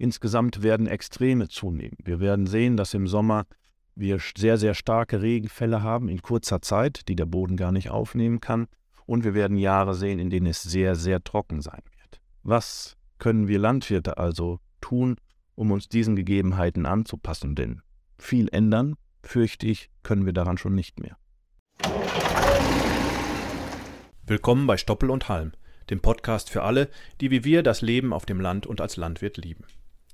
Insgesamt werden Extreme zunehmen. Wir werden sehen, dass im Sommer wir sehr, sehr starke Regenfälle haben in kurzer Zeit, die der Boden gar nicht aufnehmen kann. Und wir werden Jahre sehen, in denen es sehr, sehr trocken sein wird. Was können wir Landwirte also tun, um uns diesen Gegebenheiten anzupassen? Denn viel ändern, fürchte ich, können wir daran schon nicht mehr. Willkommen bei Stoppel und Halm, dem Podcast für alle, die wie wir das Leben auf dem Land und als Landwirt lieben.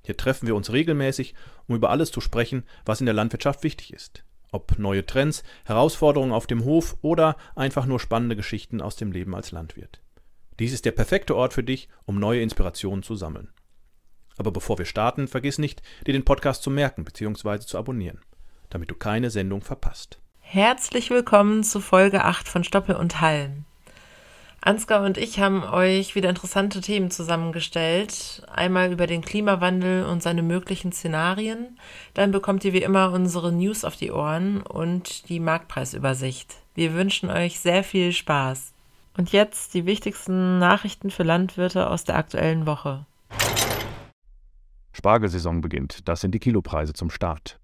Hier treffen wir uns regelmäßig, um über alles zu sprechen, was in der Landwirtschaft wichtig ist. Ob neue Trends, Herausforderungen auf dem Hof oder einfach nur spannende Geschichten aus dem Leben als Landwirt. Dies ist der perfekte Ort für dich, um neue Inspirationen zu sammeln. Aber bevor wir starten, vergiss nicht, dir den Podcast zu merken bzw. zu abonnieren, damit du keine Sendung verpasst. Herzlich willkommen zu Folge 8 von Stoppel und Hallen. Ansgar und ich haben euch wieder interessante Themen zusammengestellt. Einmal über den Klimawandel und seine möglichen Szenarien. Dann bekommt ihr wie immer unsere News auf die Ohren und die Marktpreisübersicht. Wir wünschen euch sehr viel Spaß. Und jetzt die wichtigsten Nachrichten für Landwirte aus der aktuellen Woche. Spargelsaison beginnt. Das sind die Kilopreise zum Start.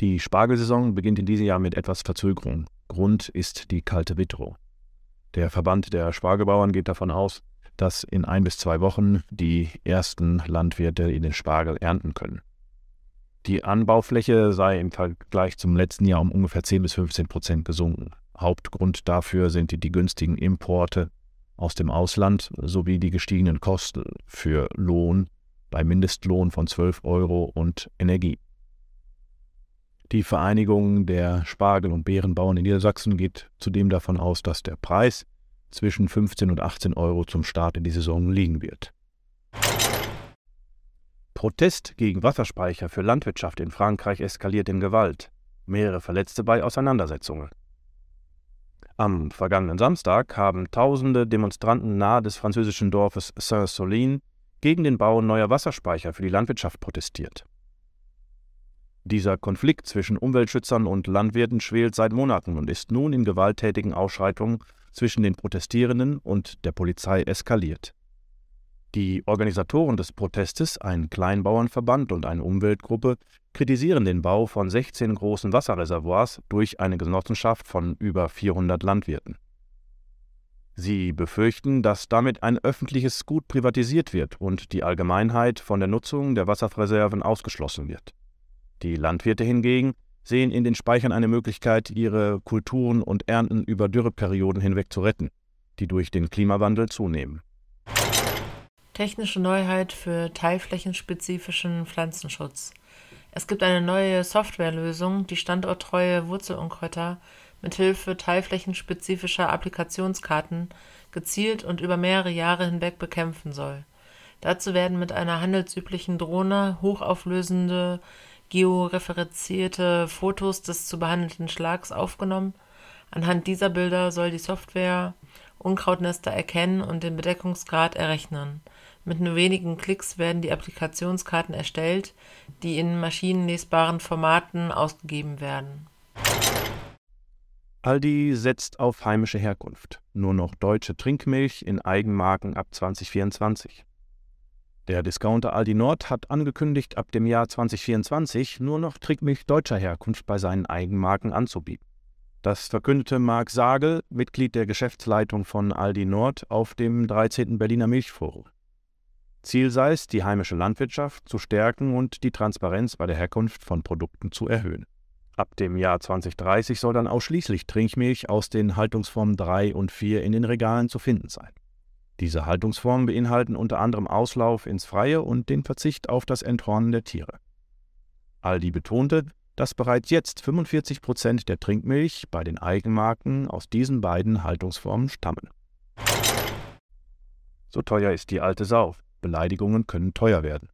Die Spargelsaison beginnt in diesem Jahr mit etwas Verzögerung. Grund ist die kalte Witterung. Der Verband der Spargelbauern geht davon aus, dass in ein bis zwei Wochen die ersten Landwirte in den Spargel ernten können. Die Anbaufläche sei im Vergleich zum letzten Jahr um ungefähr 10 bis 15 Prozent gesunken. Hauptgrund dafür sind die, günstigen Importe aus dem Ausland sowie die gestiegenen Kosten für Lohn bei Mindestlohn von 12 Euro und Energie. Die Vereinigung der Spargel- und Beerenbauern in Niedersachsen geht zudem davon aus, dass der Preis zwischen 15 und 18 Euro zum Start in die Saison liegen wird. Protest gegen Wasserspeicher für Landwirtschaft in Frankreich eskaliert in Gewalt. Mehrere Verletzte bei Auseinandersetzungen. Am vergangenen Samstag haben tausende Demonstranten nahe des französischen Dorfes Saint-Solin gegen den Bau neuer Wasserspeicher für die Landwirtschaft protestiert. Dieser Konflikt zwischen Umweltschützern und Landwirten schwelt seit Monaten und ist nun in gewalttätigen Ausschreitungen zwischen den Protestierenden und der Polizei eskaliert. Die Organisatoren des Protestes, ein Kleinbauernverband und eine Umweltgruppe, kritisieren den Bau von 16 großen Wasserreservoirs durch eine Genossenschaft von über 400 Landwirten. Sie befürchten, dass damit ein öffentliches Gut privatisiert wird und die Allgemeinheit von der Nutzung der Wasserreserven ausgeschlossen wird. Die Landwirte hingegen sehen in den Speichern eine Möglichkeit, ihre Kulturen und Ernten über Dürreperioden hinweg zu retten, die durch den Klimawandel zunehmen. Technische Neuheit für teilflächenspezifischen Pflanzenschutz. Es gibt eine neue Softwarelösung, die standorttreue Wurzelunkräuter mit Hilfe teilflächenspezifischer Applikationskarten gezielt und über mehrere Jahre hinweg bekämpfen soll. Dazu werden mit einer handelsüblichen Drohne hochauflösende georeferenzierte Fotos des zu behandelnden Schlags aufgenommen. Anhand dieser Bilder soll die Software Unkrautnester erkennen und den Bedeckungsgrad errechnen. Mit nur wenigen Klicks werden die Applikationskarten erstellt, die in maschinenlesbaren Formaten ausgegeben werden. Aldi setzt auf heimische Herkunft. Nur noch deutsche Trinkmilch in Eigenmarken ab 2024. Der Discounter Aldi Nord hat angekündigt, ab dem Jahr 2024 nur noch Trickmilch deutscher Herkunft bei seinen Eigenmarken anzubieten. Das verkündete Marc Sagel, Mitglied der Geschäftsleitung von Aldi Nord, auf dem 13. Berliner Milchforum. Ziel sei es, die heimische Landwirtschaft zu stärken und die Transparenz bei der Herkunft von Produkten zu erhöhen. Ab dem Jahr 2030 soll dann ausschließlich Trinkmilch aus den Haltungsformen 3 und 4 in den Regalen zu finden sein. Diese Haltungsformen beinhalten unter anderem Auslauf ins Freie und den Verzicht auf das Enthornen der Tiere. Aldi betonte, dass bereits jetzt 45 Prozent der Trinkmilch bei den Eigenmarken aus diesen beiden Haltungsformen stammen. So teuer ist die alte Sau. Beleidigungen können teuer werden.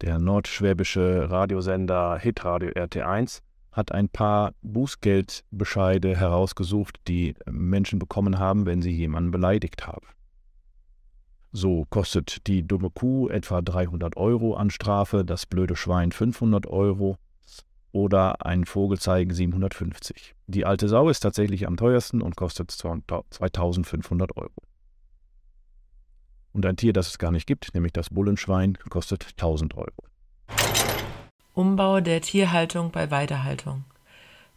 Der nordschwäbische Radiosender Hitradio RT1 hat ein paar Bußgeldbescheide herausgesucht, die Menschen bekommen haben, wenn sie jemanden beleidigt haben. So kostet die dumme Kuh etwa 300 Euro an Strafe, das blöde Schwein 500 Euro oder ein Vogelzeigen 750. Die alte Sau ist tatsächlich am teuersten und kostet 2500 Euro. Und ein Tier, das es gar nicht gibt, nämlich das Bullenschwein, kostet 1000 Euro. Umbau der Tierhaltung bei Weidehaltung.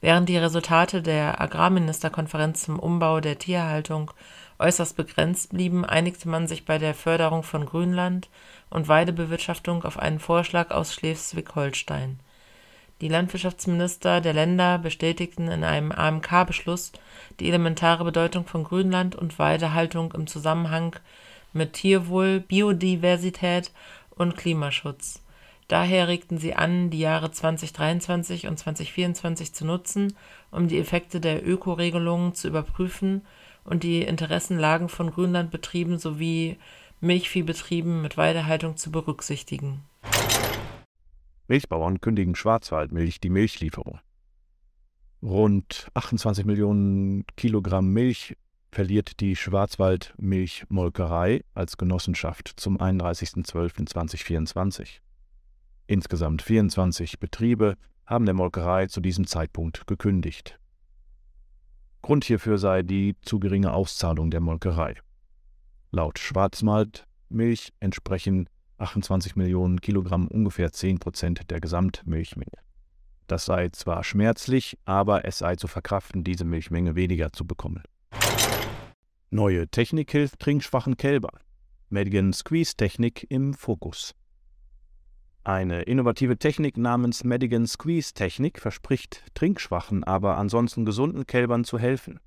Während die Resultate der Agrarministerkonferenz zum Umbau der Tierhaltung äußerst begrenzt blieben, einigte man sich bei der Förderung von Grünland und Weidebewirtschaftung auf einen Vorschlag aus Schleswig-Holstein. Die Landwirtschaftsminister der Länder bestätigten in einem AMK-Beschluss die elementare Bedeutung von Grünland und Weidehaltung im Zusammenhang mit Tierwohl, Biodiversität und Klimaschutz. Daher regten sie an, die Jahre 2023 und 2024 zu nutzen, um die Effekte der Ökoregelungen zu überprüfen und die Interessenlagen von Grünlandbetrieben sowie Milchviehbetrieben mit Weidehaltung zu berücksichtigen. Milchbauern kündigen Schwarzwaldmilch die Milchlieferung. Rund 28 Millionen Kilogramm Milch verliert die Schwarzwaldmilchmolkerei als Genossenschaft zum 31.12.2024. Insgesamt 24 Betriebe haben der Molkerei zu diesem Zeitpunkt gekündigt. Grund hierfür sei die zu geringe Auszahlung der Molkerei. Laut Schwarzwaldmilch entsprechen 28 Millionen Kilogramm ungefähr 10 Prozent der Gesamtmilchmenge. Das sei zwar schmerzlich, aber es sei zu verkraften, diese Milchmenge weniger zu bekommen. Neue Technik hilft trinkschwachen Kälbern. Madigan Squeeze Technik im Fokus. Eine innovative Technik namens Madigan Squeeze Technik verspricht trinkschwachen, aber ansonsten gesunden Kälbern zu helfen.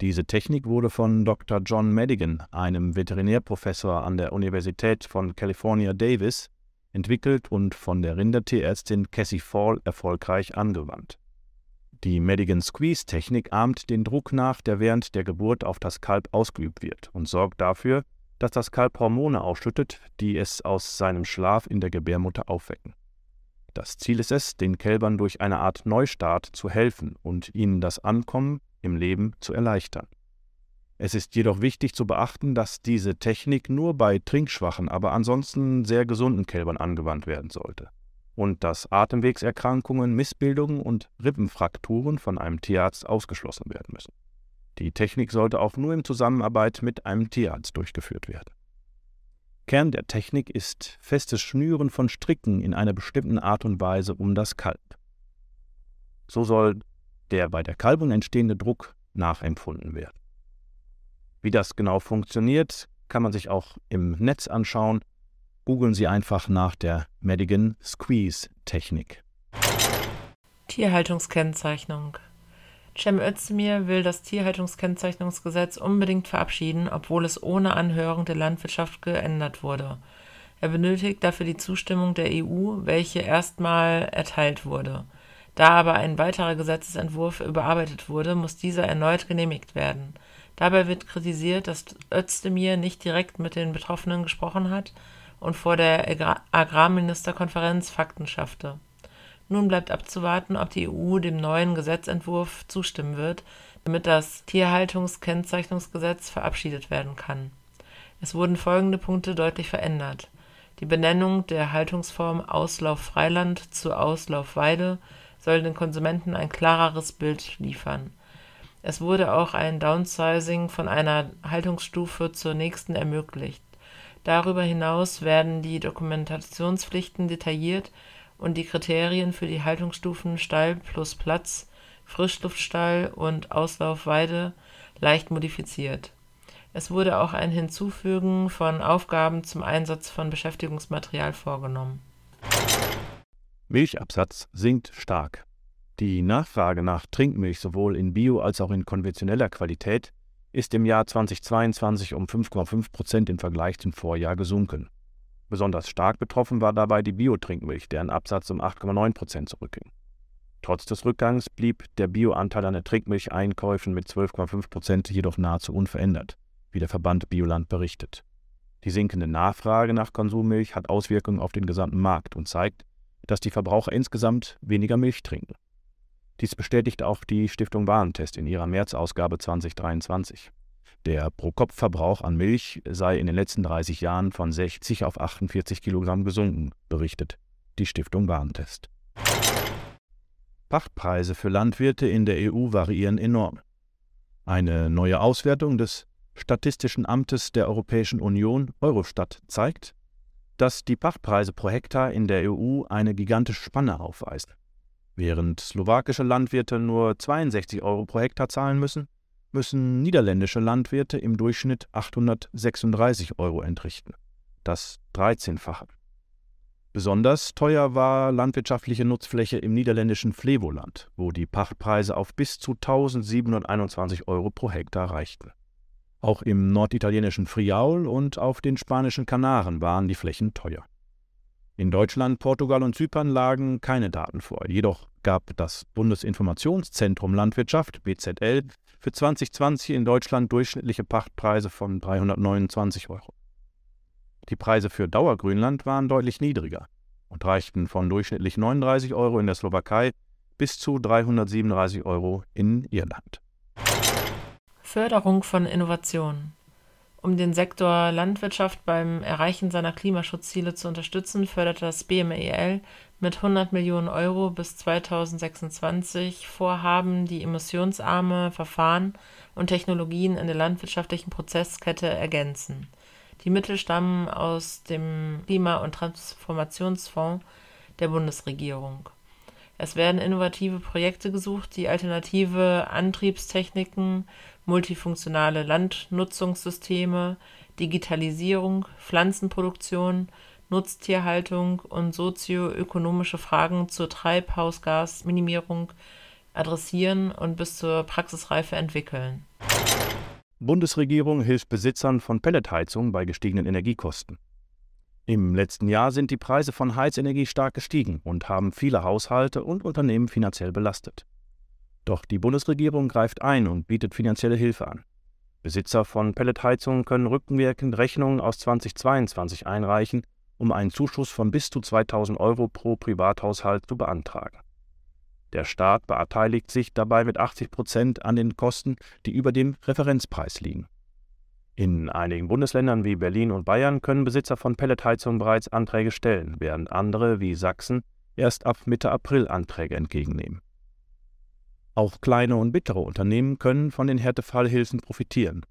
Diese Technik wurde von Dr. John Madigan, einem Veterinärprofessor an der Universität von California Davis, entwickelt und von der Rindertierärztin Cassie Fall erfolgreich angewandt. Die Madigan Squeeze Technik ahmt den Druck nach, der während der Geburt auf das Kalb ausgeübt wird und sorgt dafür, dass das Kalb Hormone ausschüttet, die es aus seinem Schlaf in der Gebärmutter aufwecken. Das Ziel ist es, den Kälbern durch eine Art Neustart zu helfen und ihnen das Ankommen im Leben zu erleichtern. Es ist jedoch wichtig zu beachten, dass diese Technik nur bei trinkschwachen, aber ansonsten sehr gesunden Kälbern angewandt werden sollte und dass Atemwegserkrankungen, Missbildungen und Rippenfrakturen von einem Tierarzt ausgeschlossen werden müssen. Die Technik sollte auch nur in Zusammenarbeit mit einem Tierarzt durchgeführt werden. Kern der Technik ist festes Schnüren von Stricken in einer bestimmten Art und Weise um das Kalb. So soll der bei der Kalbung entstehende Druck nachempfunden werden. Wie das genau funktioniert, kann man sich auch im Netz anschauen. Googeln Sie einfach nach der Madigan Squeeze Technik. Tierhaltungskennzeichnung Cem Özdemir will das Tierhaltungskennzeichnungsgesetz unbedingt verabschieden, obwohl es ohne Anhörung der Landwirtschaft geändert wurde. Er benötigt dafür die Zustimmung der EU, welche erstmal erteilt wurde. Da aber ein weiterer Gesetzesentwurf überarbeitet wurde, muss dieser erneut genehmigt werden. Dabei wird kritisiert, dass Özdemir nicht direkt mit den Betroffenen gesprochen hat und vor der Agrarministerkonferenz Fakten schaffte. Nun bleibt abzuwarten, ob die EU dem neuen Gesetzentwurf zustimmen wird, damit das Tierhaltungskennzeichnungsgesetz verabschiedet werden kann. Es wurden folgende Punkte deutlich verändert: Die Benennung der Haltungsform Auslauf-Freiland zu Auslauf-Weide soll den Konsumenten ein klareres Bild liefern. Es wurde auch ein Downsizing von einer Haltungsstufe zur nächsten ermöglicht. Darüber hinaus werden die Dokumentationspflichten detailliert und die Kriterien für die Haltungsstufen Stall plus Platz, Frischluftstall und Auslaufweide leicht modifiziert. Es wurde auch ein Hinzufügen von Aufgaben zum Einsatz von Beschäftigungsmaterial vorgenommen. Milchabsatz sinkt stark. Die Nachfrage nach Trinkmilch sowohl in Bio als auch in konventioneller Qualität ist im Jahr 2022 um 5,5 Prozent im Vergleich zum Vorjahr gesunken. Besonders stark betroffen war dabei die Biotrinkmilch, deren Absatz um 8,9 Prozent zurückging. Trotz des Rückgangs blieb der Bioanteil an den Trinkmilcheinkäufen mit 12,5 Prozent jedoch nahezu unverändert, wie der Verband Bioland berichtet. Die sinkende Nachfrage nach Konsummilch hat Auswirkungen auf den gesamten Markt und zeigt, dass die Verbraucher insgesamt weniger Milch trinken. Dies bestätigt auch die Stiftung Warentest in ihrer März-Ausgabe 2023. Der Pro-Kopf-Verbrauch an Milch sei in den letzten 30 Jahren von 60 auf 48 Kilogramm gesunken, berichtet die Stiftung Warentest. Pachtpreise für Landwirte in der EU variieren enorm. Eine neue Auswertung des Statistischen Amtes der Europäischen Union Eurostat zeigt, dass die Pachtpreise pro Hektar in der EU eine gigantische Spanne aufweisen. Während slowakische Landwirte nur 62 Euro pro Hektar zahlen müssen, müssen niederländische Landwirte im Durchschnitt 836 Euro entrichten, das 13-fache. Besonders teuer war landwirtschaftliche Nutzfläche im niederländischen Flevoland, wo die Pachtpreise auf bis zu 1721 Euro pro Hektar reichten. Auch im norditalienischen Friaul und auf den spanischen Kanaren waren die Flächen teuer. In Deutschland, Portugal und Zypern lagen keine Daten vor. Jedoch gab das Bundesinformationszentrum Landwirtschaft BZL für 2020 in Deutschland durchschnittliche Pachtpreise von 329 Euro. Die Preise für Dauergrünland waren deutlich niedriger und reichten von durchschnittlich 39 Euro in der Slowakei bis zu 337 Euro in Irland. Förderung von Innovationen. Um den Sektor Landwirtschaft beim Erreichen seiner Klimaschutzziele zu unterstützen, fördert das BMEL mit 100 Millionen Euro bis 2026 Vorhaben, die emissionsarme Verfahren und Technologien in der landwirtschaftlichen Prozesskette ergänzen. Die Mittel stammen aus dem Klima- und Transformationsfonds der Bundesregierung. Es werden innovative Projekte gesucht, die alternative Antriebstechniken, multifunktionale Landnutzungssysteme, Digitalisierung, Pflanzenproduktion, Nutztierhaltung und sozioökonomische Fragen zur Treibhausgasminimierung adressieren und bis zur Praxisreife entwickeln. Bundesregierung hilft Besitzern von Pelletheizungen bei gestiegenen Energiekosten. Im letzten Jahr sind die Preise von Heizenergie stark gestiegen und haben viele Haushalte und Unternehmen finanziell belastet. Doch die Bundesregierung greift ein und bietet finanzielle Hilfe an. Besitzer von Pelletheizungen können rückwirkend Rechnungen aus 2022 einreichen, um einen Zuschuss von bis zu 2000 Euro pro Privathaushalt zu beantragen. Der Staat beteiligt sich dabei mit 80 Prozent an den Kosten, die über dem Referenzpreis liegen. In einigen Bundesländern wie Berlin und Bayern können Besitzer von Pelletheizungen bereits Anträge stellen, während andere wie Sachsen erst ab Mitte April Anträge entgegennehmen. Auch kleine und mittlere Unternehmen können von den Härtefallhilfen profitieren,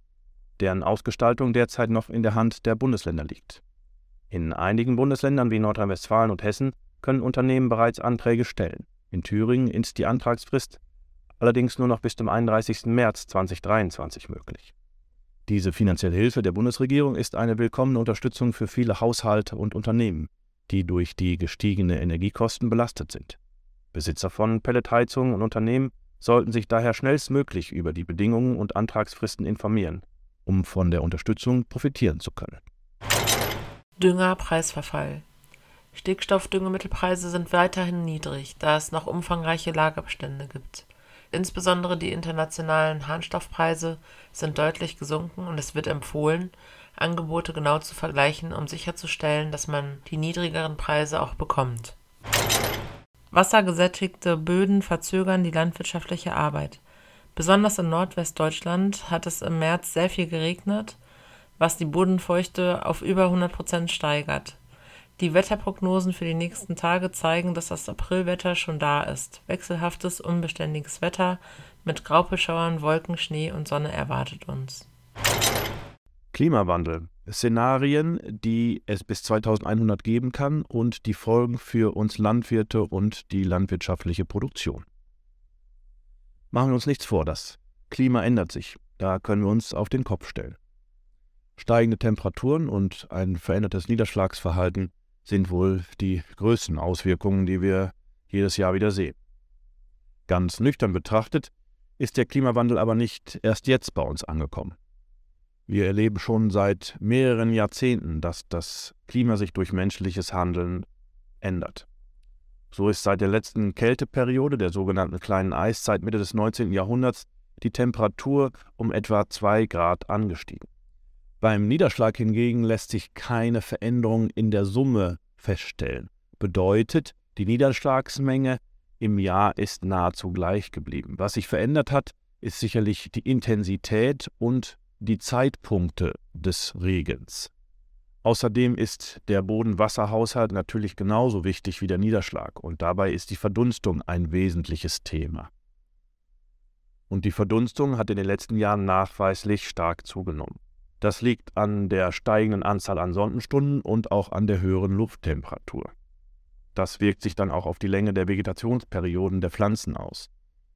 deren Ausgestaltung derzeit noch in der Hand der Bundesländer liegt. In einigen Bundesländern wie Nordrhein-Westfalen und Hessen können Unternehmen bereits Anträge stellen. In Thüringen ist die Antragsfrist allerdings nur noch bis zum 31. März 2023 möglich. Diese finanzielle Hilfe der Bundesregierung ist eine willkommene Unterstützung für viele Haushalte und Unternehmen, die durch die gestiegene Energiekosten belastet sind. Besitzer von Pelletheizungen und Unternehmen sollten sich daher schnellstmöglich über die Bedingungen und Antragsfristen informieren, um von der Unterstützung profitieren zu können. Düngerpreisverfall Stickstoffdüngemittelpreise sind weiterhin niedrig, da es noch umfangreiche Lagerbestände gibt. Insbesondere die internationalen Harnstoffpreise sind deutlich gesunken und es wird empfohlen, Angebote genau zu vergleichen, um sicherzustellen, dass man die niedrigeren Preise auch bekommt. Wassergesättigte Böden verzögern die landwirtschaftliche Arbeit. Besonders in Nordwestdeutschland hat es im März sehr viel geregnet, was die Bodenfeuchte auf über 100 Prozent steigert. Die Wetterprognosen für die nächsten Tage zeigen, dass das Aprilwetter schon da ist. Wechselhaftes, unbeständiges Wetter mit Graupelschauern, Wolken, Schnee und Sonne erwartet uns. Klimawandel. Szenarien, die es bis 2100 geben kann und die Folgen für uns Landwirte und die landwirtschaftliche Produktion. Machen wir uns nichts vor, das Klima ändert sich. Da können wir uns auf den Kopf stellen. Steigende Temperaturen und ein verändertes Niederschlagsverhalten sind wohl die größten Auswirkungen, die wir jedes Jahr wieder sehen. Ganz nüchtern betrachtet ist der Klimawandel aber nicht erst jetzt bei uns angekommen. Wir erleben schon seit mehreren Jahrzehnten, dass das Klima sich durch menschliches Handeln ändert. So ist seit der letzten Kälteperiode, der sogenannten kleinen Eiszeit Mitte des 19. Jahrhunderts, die Temperatur um etwa 2 Grad angestiegen. Beim Niederschlag hingegen lässt sich keine Veränderung in der Summe feststellen. Bedeutet, die Niederschlagsmenge im Jahr ist nahezu gleich geblieben. Was sich verändert hat, ist sicherlich die Intensität und die Zeitpunkte des Regens. Außerdem ist der Bodenwasserhaushalt natürlich genauso wichtig wie der Niederschlag und dabei ist die Verdunstung ein wesentliches Thema. Und die Verdunstung hat in den letzten Jahren nachweislich stark zugenommen. Das liegt an der steigenden Anzahl an Sonnenstunden und auch an der höheren Lufttemperatur. Das wirkt sich dann auch auf die Länge der Vegetationsperioden der Pflanzen aus,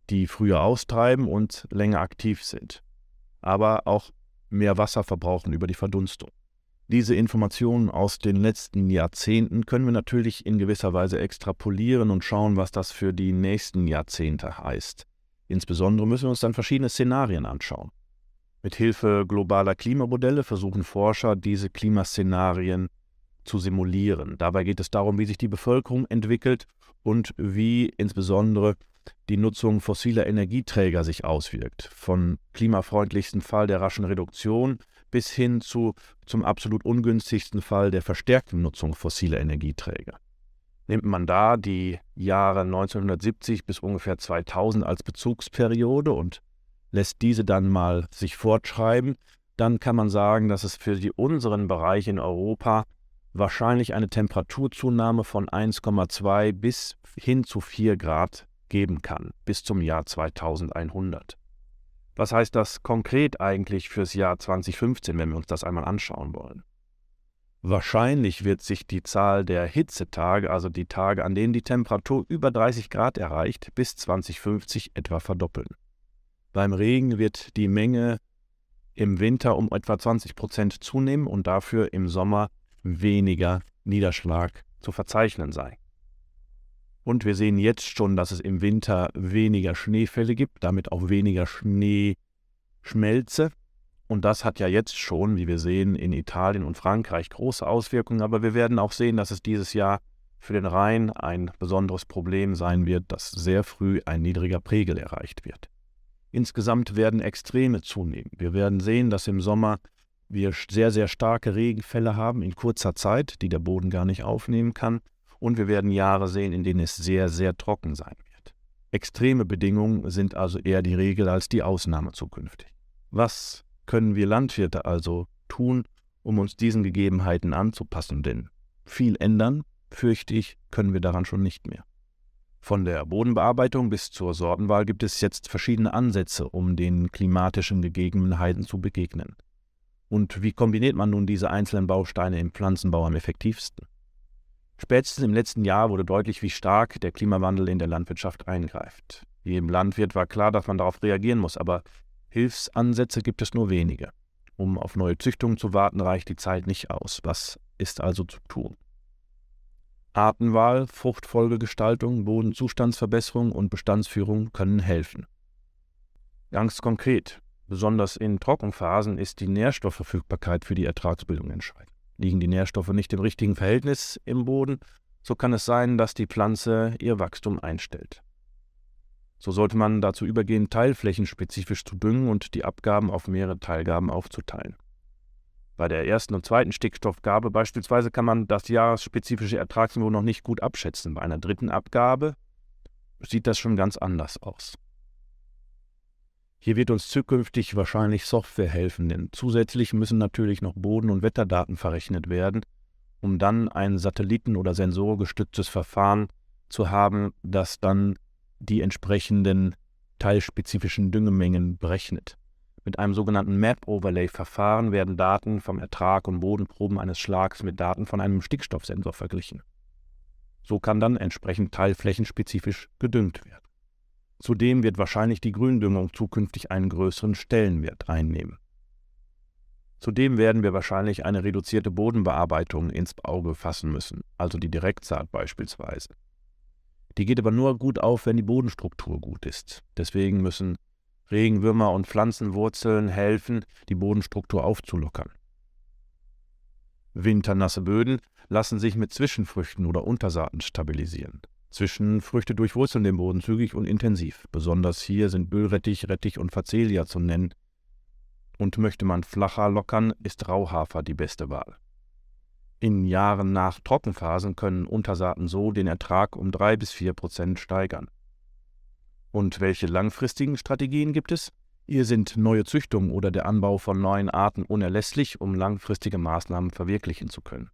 die früher austreiben und länger aktiv sind, aber auch mehr Wasser verbrauchen über die Verdunstung. Diese Informationen aus den letzten Jahrzehnten können wir natürlich in gewisser Weise extrapolieren und schauen, was das für die nächsten Jahrzehnte heißt. Insbesondere müssen wir uns dann verschiedene Szenarien anschauen. Mit Hilfe globaler Klimamodelle versuchen Forscher, diese Klimaszenarien zu simulieren. Dabei geht es darum, wie sich die Bevölkerung entwickelt und wie insbesondere die Nutzung fossiler Energieträger sich auswirkt. Von klimafreundlichsten Fall der raschen Reduktion bis hin zu zum absolut ungünstigsten Fall der verstärkten Nutzung fossiler Energieträger. Nimmt man da die Jahre 1970 bis ungefähr 2000 als Bezugsperiode und lässt diese dann mal sich fortschreiben, dann kann man sagen, dass es für die unseren Bereich in Europa wahrscheinlich eine Temperaturzunahme von 1,2 bis hin zu 4 Grad geben kann, bis zum Jahr 2100. Was heißt das konkret eigentlich fürs Jahr 2015, wenn wir uns das einmal anschauen wollen? Wahrscheinlich wird sich die Zahl der Hitzetage, also die Tage, an denen die Temperatur über 30 Grad erreicht, bis 2050 etwa verdoppeln. Beim Regen wird die Menge im Winter um etwa 20 Prozent zunehmen und dafür im Sommer weniger Niederschlag zu verzeichnen sein. Und wir sehen jetzt schon, dass es im Winter weniger Schneefälle gibt, damit auch weniger Schneeschmelze. Und das hat ja jetzt schon, wie wir sehen, in Italien und Frankreich große Auswirkungen. Aber wir werden auch sehen, dass es dieses Jahr für den Rhein ein besonderes Problem sein wird, dass sehr früh ein niedriger Pegel erreicht wird. Insgesamt werden Extreme zunehmen. Wir werden sehen, dass im Sommer wir sehr, sehr starke Regenfälle haben in kurzer Zeit, die der Boden gar nicht aufnehmen kann. Und wir werden Jahre sehen, in denen es sehr, sehr trocken sein wird. Extreme Bedingungen sind also eher die Regel als die Ausnahme zukünftig. Was können wir Landwirte also tun, um uns diesen Gegebenheiten anzupassen? Denn viel ändern, fürchte ich, können wir daran schon nicht mehr. Von der Bodenbearbeitung bis zur Sortenwahl gibt es jetzt verschiedene Ansätze, um den klimatischen Gegebenheiten zu begegnen. Und wie kombiniert man nun diese einzelnen Bausteine im Pflanzenbau am effektivsten? Spätestens im letzten Jahr wurde deutlich, wie stark der Klimawandel in der Landwirtschaft eingreift. Jedem Landwirt war klar, dass man darauf reagieren muss, aber Hilfsansätze gibt es nur wenige. Um auf neue Züchtungen zu warten, reicht die Zeit nicht aus. Was ist also zu tun? Artenwahl, Fruchtfolgegestaltung, Bodenzustandsverbesserung und Bestandsführung können helfen. Ganz konkret, besonders in Trockenphasen ist die Nährstoffverfügbarkeit für die Ertragsbildung entscheidend. Liegen die Nährstoffe nicht im richtigen Verhältnis im Boden, so kann es sein, dass die Pflanze ihr Wachstum einstellt. So sollte man dazu übergehen, teilflächenspezifisch zu düngen und die Abgaben auf mehrere Teilgaben aufzuteilen. Bei der ersten und zweiten Stickstoffgabe beispielsweise kann man das jahresspezifische Ertragsniveau noch nicht gut abschätzen. Bei einer dritten Abgabe sieht das schon ganz anders aus. Hier wird uns zukünftig wahrscheinlich Software helfen, denn zusätzlich müssen natürlich noch Boden- und Wetterdaten verrechnet werden, um dann ein satelliten- oder sensorgestütztes Verfahren zu haben, das dann die entsprechenden teilspezifischen Düngemengen berechnet. Mit einem sogenannten Map-Overlay-Verfahren werden Daten vom Ertrag und Bodenproben eines Schlags mit Daten von einem Stickstoffsensor verglichen. So kann dann entsprechend teilflächenspezifisch gedüngt werden. Zudem wird wahrscheinlich die Gründüngung zukünftig einen größeren Stellenwert einnehmen. Zudem werden wir wahrscheinlich eine reduzierte Bodenbearbeitung ins Auge fassen müssen, also die Direktsaat beispielsweise. Die geht aber nur gut auf, wenn die Bodenstruktur gut ist. Deswegen müssen Regenwürmer und Pflanzenwurzeln helfen, die Bodenstruktur aufzulockern. Winternasse Böden lassen sich mit Zwischenfrüchten oder Untersaaten stabilisieren. Zwischenfrüchte durchwurzeln den Boden zügig und intensiv. Besonders hier sind Böllrettich, Rettich und Facelia zu nennen. Und möchte man flacher lockern, ist Rauhafer die beste Wahl. In Jahren nach Trockenphasen können Untersaaten so den Ertrag um drei bis vier Prozent steigern. Und welche langfristigen Strategien gibt es? Hier sind neue Züchtungen oder der Anbau von neuen Arten unerlässlich, um langfristige Maßnahmen verwirklichen zu können.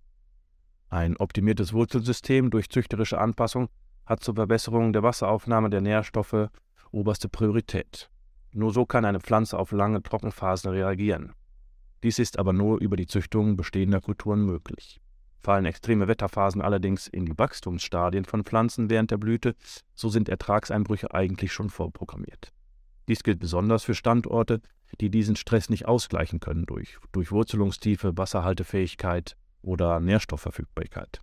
Ein optimiertes Wurzelsystem durch züchterische Anpassung hat zur Verbesserung der Wasseraufnahme der Nährstoffe oberste Priorität. Nur so kann eine Pflanze auf lange Trockenphasen reagieren. Dies ist aber nur über die Züchtung bestehender Kulturen möglich. Fallen extreme Wetterphasen allerdings in die Wachstumsstadien von Pflanzen während der Blüte, so sind Ertragseinbrüche eigentlich schon vorprogrammiert. Dies gilt besonders für Standorte, die diesen Stress nicht ausgleichen können durch Durchwurzelungstiefe, Wasserhaltefähigkeit oder Nährstoffverfügbarkeit.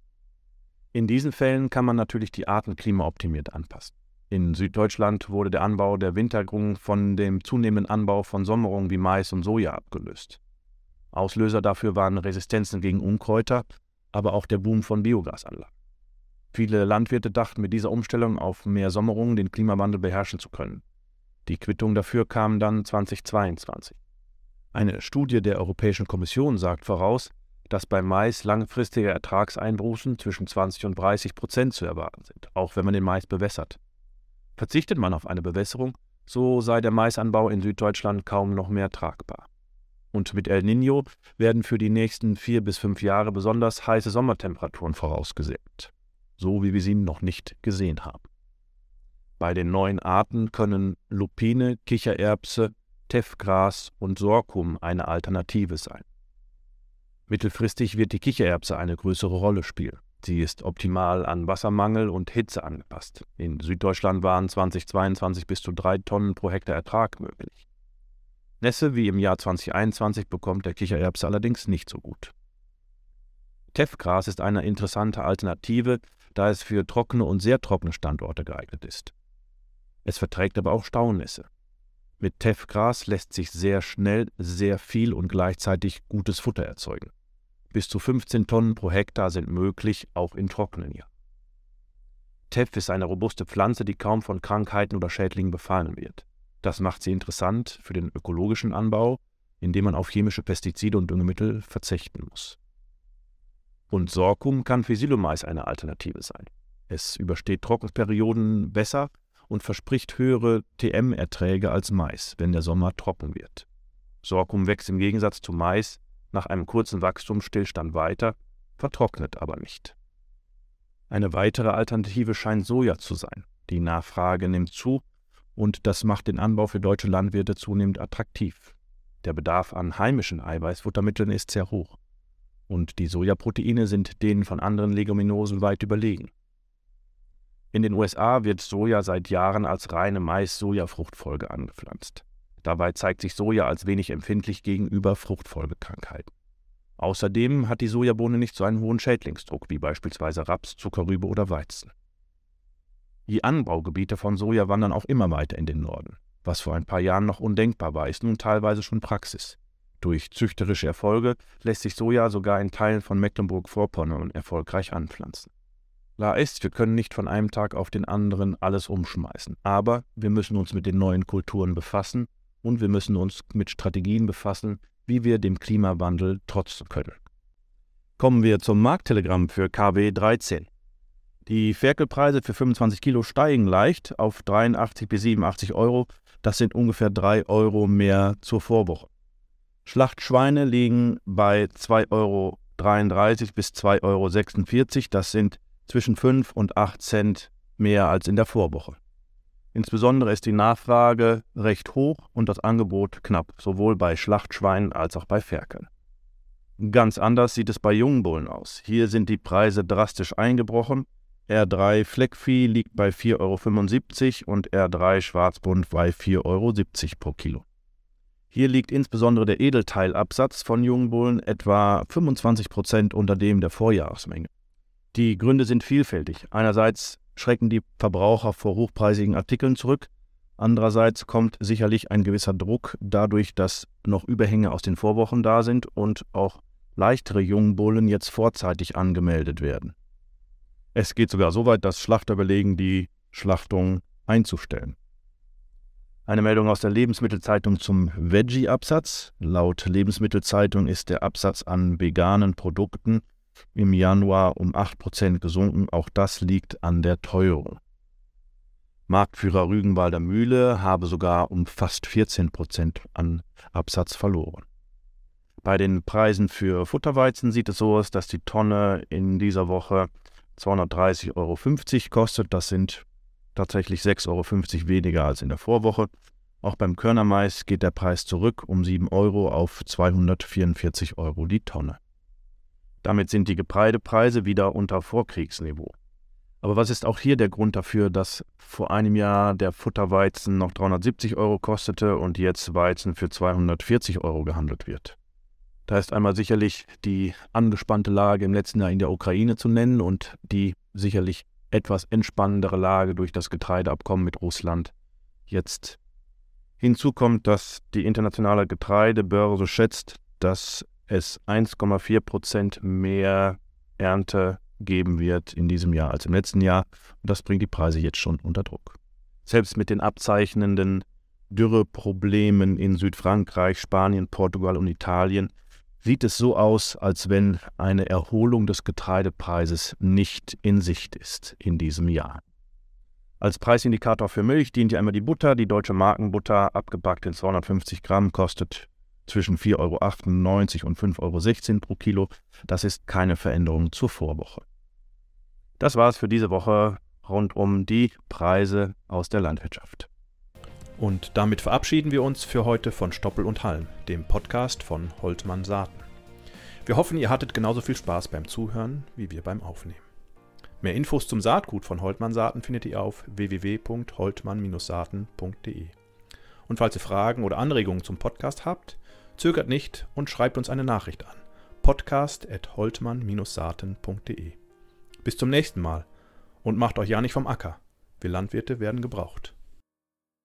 In diesen Fällen kann man natürlich die Arten klimaoptimiert anpassen. In Süddeutschland wurde der Anbau der Wintergrung von dem zunehmenden Anbau von Sommerungen wie Mais und Soja abgelöst. Auslöser dafür waren Resistenzen gegen Unkräuter, aber auch der Boom von Biogasanlagen. Viele Landwirte dachten mit dieser Umstellung auf mehr Sommerungen den Klimawandel beherrschen zu können. Die Quittung dafür kam dann 2022. Eine Studie der Europäischen Kommission sagt voraus, dass bei Mais langfristige Ertragseinbußen zwischen 20 und 30 Prozent zu erwarten sind, auch wenn man den Mais bewässert. Verzichtet man auf eine Bewässerung, so sei der Maisanbau in Süddeutschland kaum noch mehr tragbar. Und mit El Niño werden für die nächsten vier bis fünf Jahre besonders heiße Sommertemperaturen vorausgesät, so wie wir sie noch nicht gesehen haben. Bei den neuen Arten können Lupine, Kichererbse, Teffgras und Sorghum eine Alternative sein. Mittelfristig wird die Kichererbse eine größere Rolle spielen. Sie ist optimal an Wassermangel und Hitze angepasst. In Süddeutschland waren 2022 bis zu drei Tonnen pro Hektar Ertrag möglich. Nässe wie im Jahr 2021 bekommt der Kichererbse allerdings nicht so gut. Teffgras ist eine interessante Alternative, da es für trockene und sehr trockene Standorte geeignet ist. Es verträgt aber auch Staunässe. Mit Teffgras lässt sich sehr schnell sehr viel und gleichzeitig gutes Futter erzeugen. Bis zu 15 Tonnen pro Hektar sind möglich, auch in trockenen Jahren. Teff ist eine robuste Pflanze, die kaum von Krankheiten oder Schädlingen befallen wird. Das macht sie interessant für den ökologischen Anbau, indem man auf chemische Pestizide und Düngemittel verzichten muss. Und Sorghum kann für Silomais eine Alternative sein. Es übersteht Trockenperioden besser und verspricht höhere TM-Erträge als Mais, wenn der Sommer trocken wird. Sorghum wächst im Gegensatz zu Mais nach einem kurzen Wachstumsstillstand weiter, vertrocknet aber nicht. Eine weitere Alternative scheint Soja zu sein. Die Nachfrage nimmt zu und das macht den Anbau für deutsche Landwirte zunehmend attraktiv. Der Bedarf an heimischen Eiweißfuttermitteln ist sehr hoch und die Sojaproteine sind denen von anderen Leguminosen weit überlegen. In den USA wird Soja seit Jahren als reine Mais-Soja-Fruchtfolge angepflanzt. Dabei zeigt sich Soja als wenig empfindlich gegenüber Fruchtfolgekrankheiten. Außerdem hat die Sojabohne nicht so einen hohen Schädlingsdruck wie beispielsweise Raps, Zuckerrübe oder Weizen. Die Anbaugebiete von Soja wandern auch immer weiter in den Norden. Was vor ein paar Jahren noch undenkbar war, ist nun teilweise schon Praxis. Durch züchterische Erfolge lässt sich Soja sogar in Teilen von Mecklenburg-Vorpommern erfolgreich anpflanzen. Klar ist, wir können nicht von einem Tag auf den anderen alles umschmeißen, aber wir müssen uns mit den neuen Kulturen befassen und wir müssen uns mit Strategien befassen, wie wir dem Klimawandel trotzen können. Kommen wir zum Markttelegramm für KW 13. Die Ferkelpreise für 25 Kilo steigen leicht auf 83 bis 87 Euro. Das sind ungefähr 3 Euro mehr zur Vorwoche. Schlachtschweine liegen bei 2,33 Euro bis 2,46 Euro. Das sind zwischen 5 und 8 Cent mehr als in der Vorwoche. Insbesondere ist die Nachfrage recht hoch und das Angebot knapp, sowohl bei Schlachtschweinen als auch bei Ferkeln. Ganz anders sieht es bei Jungbullen aus. Hier sind die Preise drastisch eingebrochen. R3 Fleckvieh liegt bei 4,75 Euro und R3 Schwarzbund bei 4,70 Euro pro Kilo. Hier liegt insbesondere der Edelteilabsatz von Jungbullen etwa 25 Prozent unter dem der Vorjahresmenge. Die Gründe sind vielfältig. Einerseits schrecken die Verbraucher vor hochpreisigen Artikeln zurück, andererseits kommt sicherlich ein gewisser Druck dadurch, dass noch Überhänge aus den Vorwochen da sind und auch leichtere Jungbullen jetzt vorzeitig angemeldet werden. Es geht sogar so weit, dass Schlachter überlegen, die Schlachtung einzustellen. Eine Meldung aus der Lebensmittelzeitung zum Veggie-Absatz. Laut Lebensmittelzeitung ist der Absatz an veganen Produkten im Januar um 8% gesunken. Auch das liegt an der Teuerung. Marktführer Rügenwalder Mühle habe sogar um fast 14% an Absatz verloren. Bei den Preisen für Futterweizen sieht es so aus, dass die Tonne in dieser Woche 230,50 Euro kostet. Das sind tatsächlich 6,50 Euro weniger als in der Vorwoche. Auch beim Körnermais geht der Preis zurück um 7 Euro auf 244 Euro die Tonne. Damit sind die Getreidepreise wieder unter Vorkriegsniveau. Aber was ist auch hier der Grund dafür, dass vor einem Jahr der Futterweizen noch 370 Euro kostete und jetzt Weizen für 240 Euro gehandelt wird? Da ist einmal sicherlich die angespannte Lage im letzten Jahr in der Ukraine zu nennen und die sicherlich etwas entspannendere Lage durch das Getreideabkommen mit Russland. Jetzt hinzu kommt, dass die internationale Getreidebörse schätzt, dass es 1,4 Prozent mehr Ernte geben wird in diesem Jahr als im letzten Jahr. Und das bringt die Preise jetzt schon unter Druck. Selbst mit den abzeichnenden Dürreproblemen in Südfrankreich, Spanien, Portugal und Italien sieht es so aus, als wenn eine Erholung des Getreidepreises nicht in Sicht ist in diesem Jahr. Als Preisindikator für Milch dient ja immer die Butter. Die deutsche Markenbutter, abgepackt in 250 Gramm, kostet zwischen 4,98 Euro und 5,16 Euro pro Kilo. Das ist keine Veränderung zur Vorwoche. Das war es für diese Woche rund um die Preise aus der Landwirtschaft. Und damit verabschieden wir uns für heute von Stoppel und Halm, dem Podcast von Holtmann Saaten. Wir hoffen, ihr hattet genauso viel Spaß beim Zuhören wie wir beim Aufnehmen. Mehr Infos zum Saatgut von Holtmann Saaten findet ihr auf www.holtmann-saaten.de. Und falls ihr Fragen oder Anregungen zum Podcast habt, Zögert nicht und schreibt uns eine Nachricht an. podcast.holtmann-saaten.de. Bis zum nächsten Mal und macht euch ja nicht vom Acker. Wir Landwirte werden gebraucht.